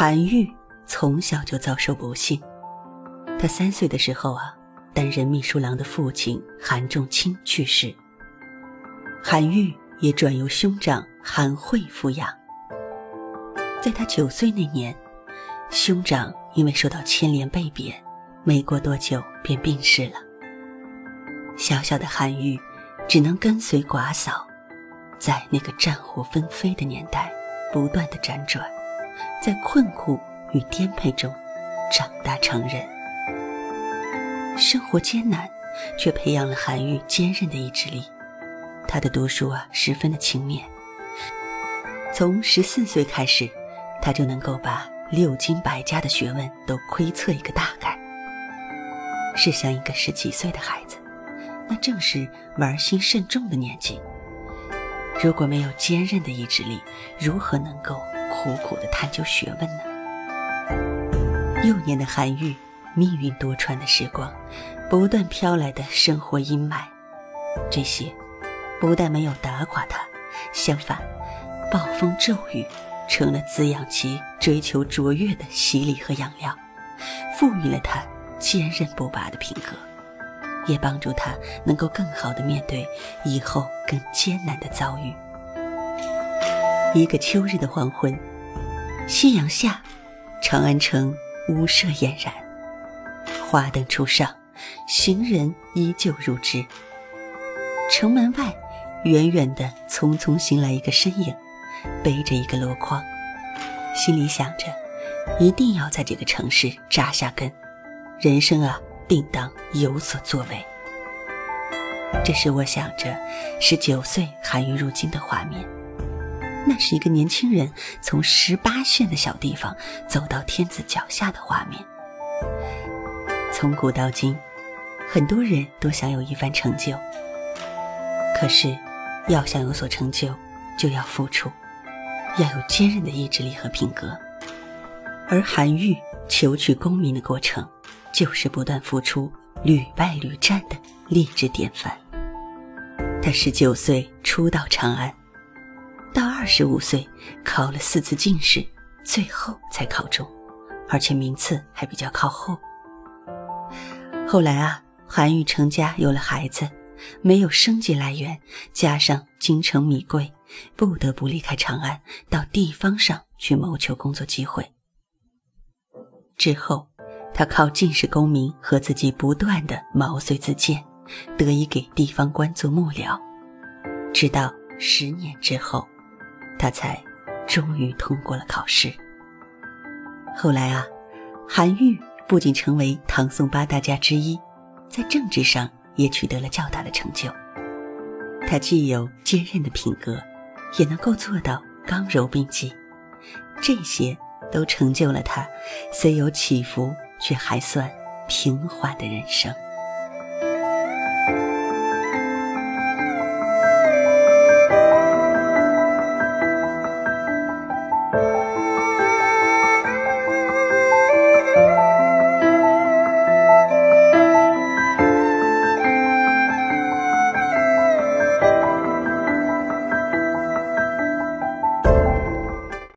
韩愈从小就遭受不幸，他三岁的时候啊，担任秘书郎的父亲韩仲卿去世，韩愈也转由兄长韩惠抚养。在他九岁那年，兄长因为受到牵连被贬，没过多久便病逝了。小小的韩愈只能跟随寡嫂，在那个战火纷飞的年代，不断的辗转，在困苦与颠沛中长大成人。生活艰难，却培养了韩愈坚韧的意志力。他的读书啊，十分的勤勉。从十四岁开始。他就能够把六经百家的学问都窥测一个大概。试想，一个十几岁的孩子，那正是玩心甚重的年纪。如果没有坚韧的意志力，如何能够苦苦的探究学问呢？幼年的韩愈，命运多舛的时光，不断飘来的生活阴霾，这些不但没有打垮他，相反，暴风骤雨。成了滋养其追求卓越的洗礼和养料，赋予了他坚韧不拔的品格，也帮助他能够更好的面对以后更艰难的遭遇。一个秋日的黄昏，夕阳下，长安城屋舍俨然，花灯初上，行人依旧如织。城门外，远远的匆匆行来一个身影。背着一个箩筐，心里想着，一定要在这个城市扎下根，人生啊，定当有所作为。这是我想着十九岁韩愈入京的画面。那是一个年轻人从十八线的小地方走到天子脚下的画面。从古到今，很多人都想有一番成就，可是，要想有所成就，就要付出。要有坚韧的意志力和品格，而韩愈求取功名的过程，就是不断付出、屡败屡战的励志典范。他十九岁初到长安，二十五岁考了四次进士，最后才考中，而且名次还比较靠后。后来啊，韩愈成家有了孩子，没有生计来源，加上京城米贵。不得不离开长安，到地方上去谋求工作机会。之后，他靠进士功名和自己不断的毛遂自荐，得以给地方官做幕僚。直到十年之后，他才终于通过了考试。后来啊，韩愈不仅成为唐宋八大家之一，在政治上也取得了较大的成就。他既有坚韧的品格。也能够做到刚柔并济，这些都成就了他虽有起伏却还算平缓的人生。